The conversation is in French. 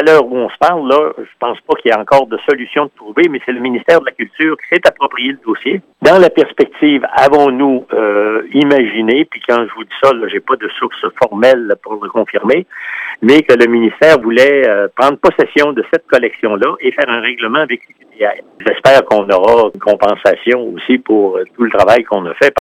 à l'heure où on se parle, là, je pense pas qu'il y ait encore de solution de trouver, mais c'est le ministère de la Culture qui s'est approprié le dossier. Dans la perspective, avons-nous euh, imaginé, puis quand je vous dis ça, je j'ai pas de source formelle pour le confirmer, mais que le ministère voulait euh, prendre possession de cette collection-là et faire un règlement avec J'espère qu'on aura une compensation aussi pour euh, tout le travail qu'on a fait